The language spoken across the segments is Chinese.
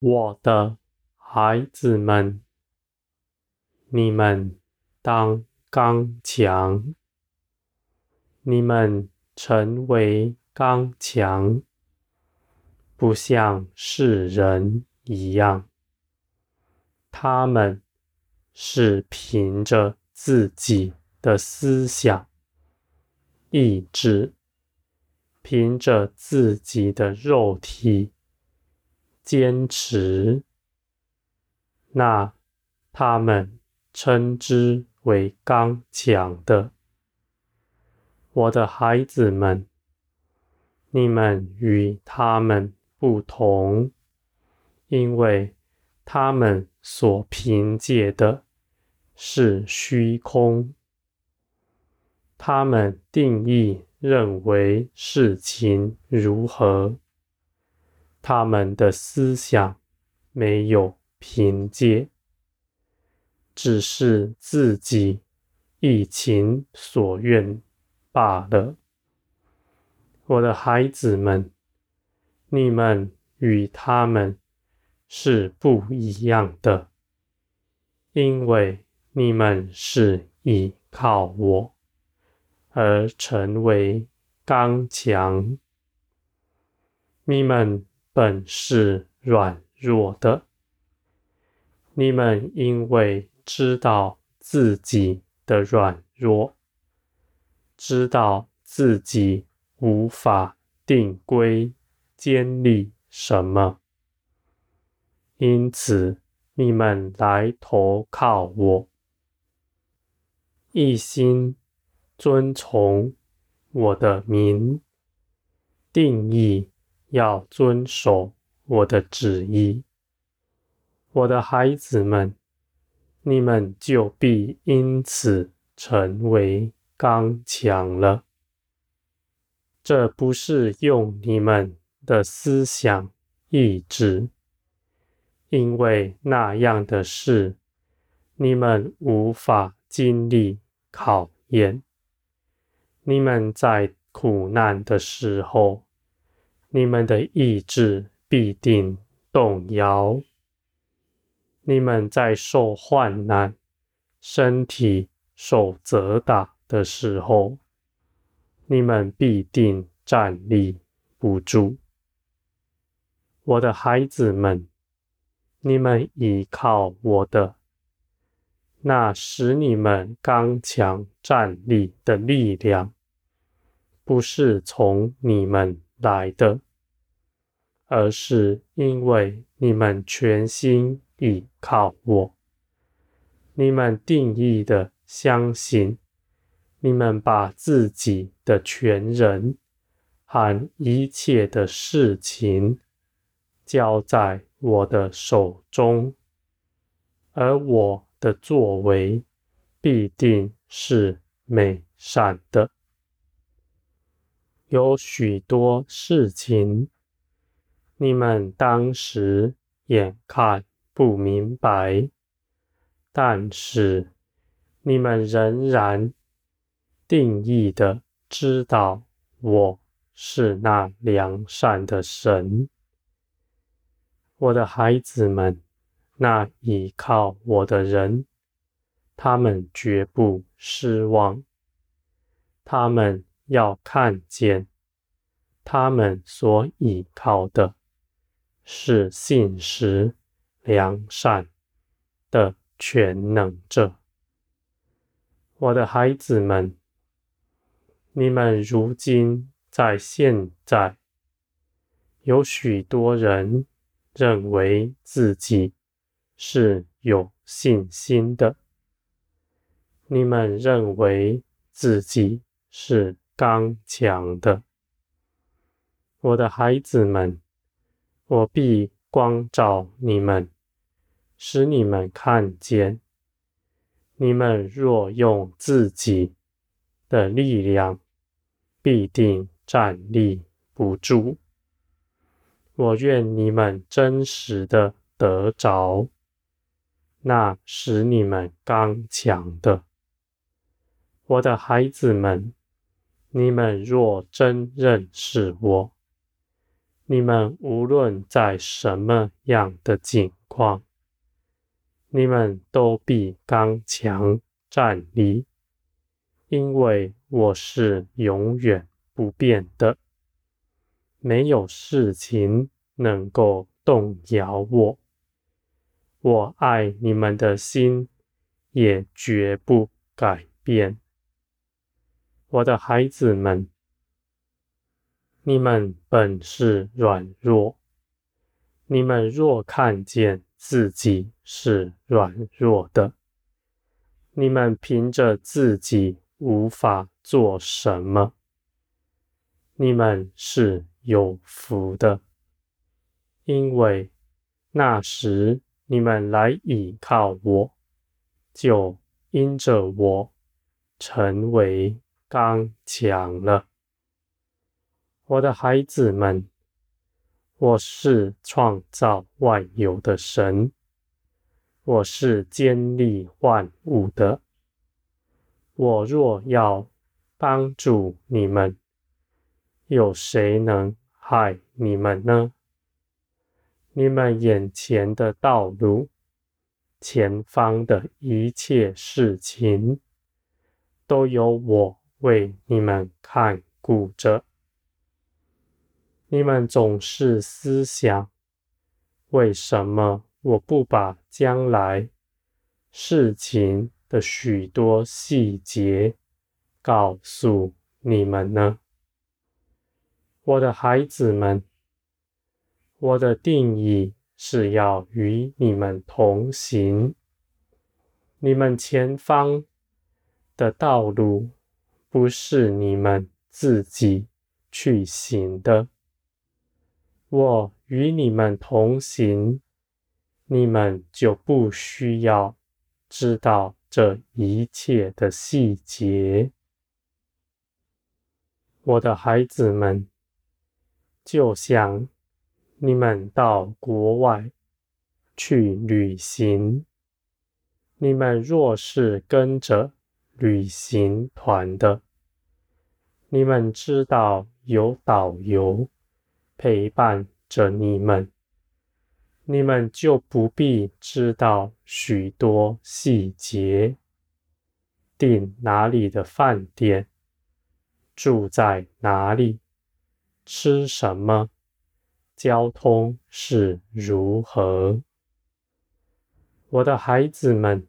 我的孩子们，你们当刚强，你们成为刚强，不像世人一样，他们是凭着自己的思想、意志，凭着自己的肉体。坚持，那他们称之为刚强的。我的孩子们，你们与他们不同，因为他们所凭借的是虚空，他们定义认为事情如何。他们的思想没有凭借，只是自己一情所愿罢了。我的孩子们，你们与他们是不一样的，因为你们是依靠我而成为刚强，你们。本是软弱的，你们因为知道自己的软弱，知道自己无法定规建立什么，因此你们来投靠我，一心遵从我的名，定义。要遵守我的旨意，我的孩子们，你们就必因此成为刚强了。这不是用你们的思想意志，因为那样的事，你们无法经历考验。你们在苦难的时候，你们的意志必定动摇。你们在受患难、身体受责打的时候，你们必定站立不住。我的孩子们，你们依靠我的，那使你们刚强站立的力量，不是从你们来的，而是因为你们全心倚靠我，你们定义的相信，你们把自己的全人和一切的事情交在我的手中，而我的作为必定是美善的。有许多事情，你们当时眼看不明白，但是你们仍然定义的知道我是那良善的神。我的孩子们，那倚靠我的人，他们绝不失望，他们。要看见，他们所倚靠的是信实良善的全能者。我的孩子们，你们如今在现在，有许多人认为自己是有信心的，你们认为自己是。刚强的，我的孩子们，我必光照你们，使你们看见。你们若用自己的力量，必定站立不住。我愿你们真实的得着，那使你们刚强的，我的孩子们。你们若真认识我，你们无论在什么样的境况，你们都必刚强站立，因为我是永远不变的，没有事情能够动摇我。我爱你们的心也绝不改变，我的孩子们。你们本是软弱，你们若看见自己是软弱的，你们凭着自己无法做什么，你们是有福的，因为那时你们来倚靠我，就因着我成为刚强了。我的孩子们，我是创造万有的神，我是建立万物的。我若要帮助你们，有谁能害你们呢？你们眼前的道路，前方的一切事情，都由我为你们看顾着。你们总是思想，为什么我不把将来事情的许多细节告诉你们呢？我的孩子们，我的定义是要与你们同行。你们前方的道路不是你们自己去行的。我与你们同行，你们就不需要知道这一切的细节。我的孩子们，就像你们到国外去旅行，你们若是跟着旅行团的，你们知道有导游。陪伴着你们，你们就不必知道许多细节，订哪里的饭店，住在哪里，吃什么，交通是如何。我的孩子们，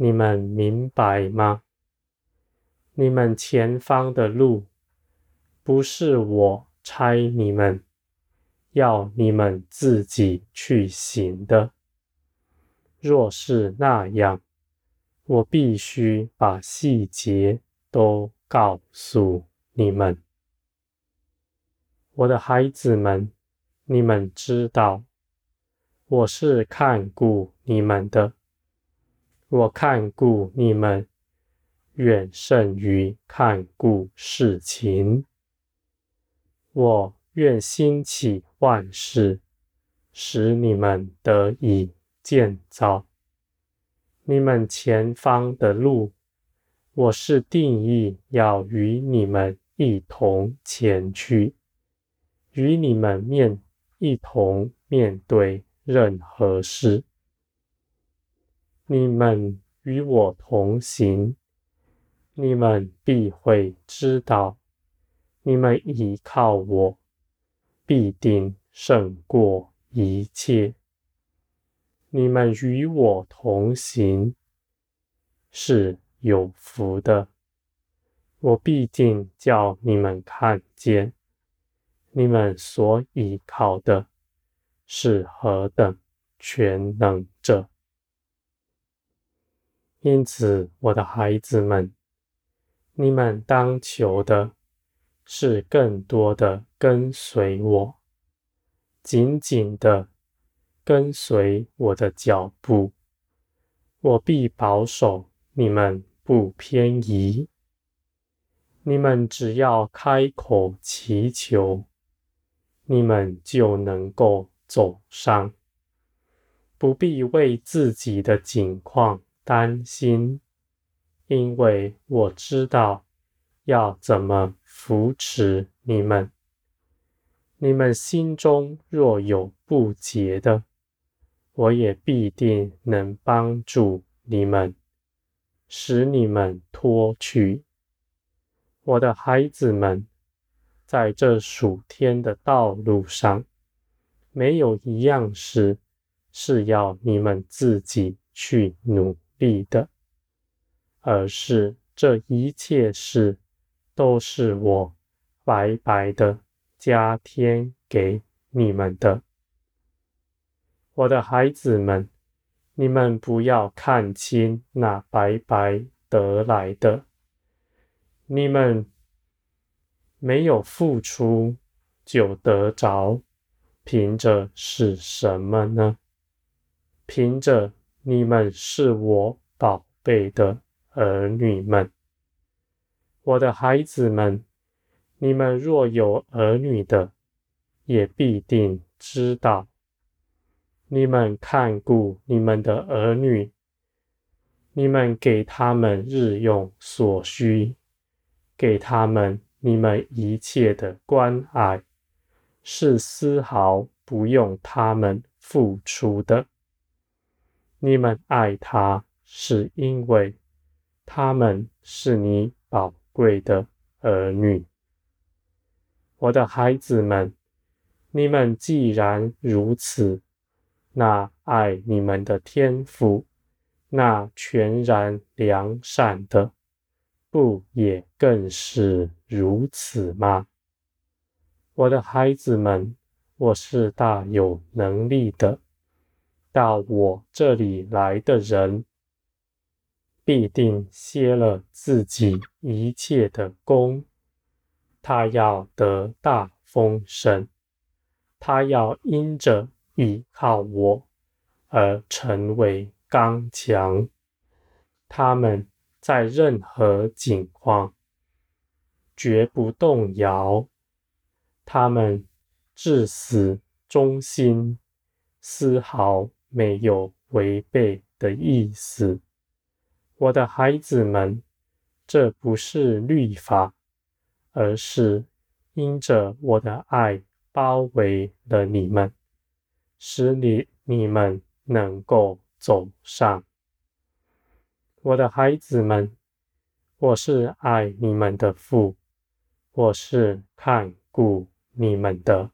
你们明白吗？你们前方的路，不是我。差你们，要你们自己去行的。若是那样，我必须把细节都告诉你们。我的孩子们，你们知道，我是看顾你们的。我看顾你们，远胜于看顾事情。我愿兴起万事，使你们得以建造。你们前方的路，我是定义要与你们一同前去，与你们面一同面对任何事。你们与我同行，你们必会知道。你们倚靠我，必定胜过一切。你们与我同行，是有福的。我必定叫你们看见，你们所倚靠的是何等全能。因此，我的孩子们，你们当求的。是更多的跟随我，紧紧的跟随我的脚步，我必保守你们不偏移。你们只要开口祈求，你们就能够走上，不必为自己的境况担心，因为我知道要怎么扶持你们，你们心中若有不洁的，我也必定能帮助你们，使你们脱去。我的孩子们，在这数天的道路上，没有一样事是要你们自己去努力的，而是这一切事都是我白白的加添给你们的。我的孩子们，你们不要看轻那白白得来的。你们没有付出就得着，凭着是什么呢？凭着你们是我宝贝的儿女们。我的孩子们，你们若有儿女的，也必定知道。你们看顾你们的儿女，你们给他们日用所需，给他们你们一切的关爱，是丝毫不用他们付出的。你们爱他，是因为他们是你宝贵的儿女。我的孩子们，你们既然如此。那爱你们的天父，那全然良善的，不也更是如此吗？我的孩子们，我是大有能力的，到我这里来的人，必定歇了自己一切的功，他要得大丰盛，他要因着。倚靠我而成为刚强，他们在任何境况绝不动摇，他们至死忠心，丝毫没有违背的意思。我的孩子们，这不是律法，而是因着我的爱包围了你们。使你你们能够走上，我的孩子们，我是爱你们的父，我是看顾你们的。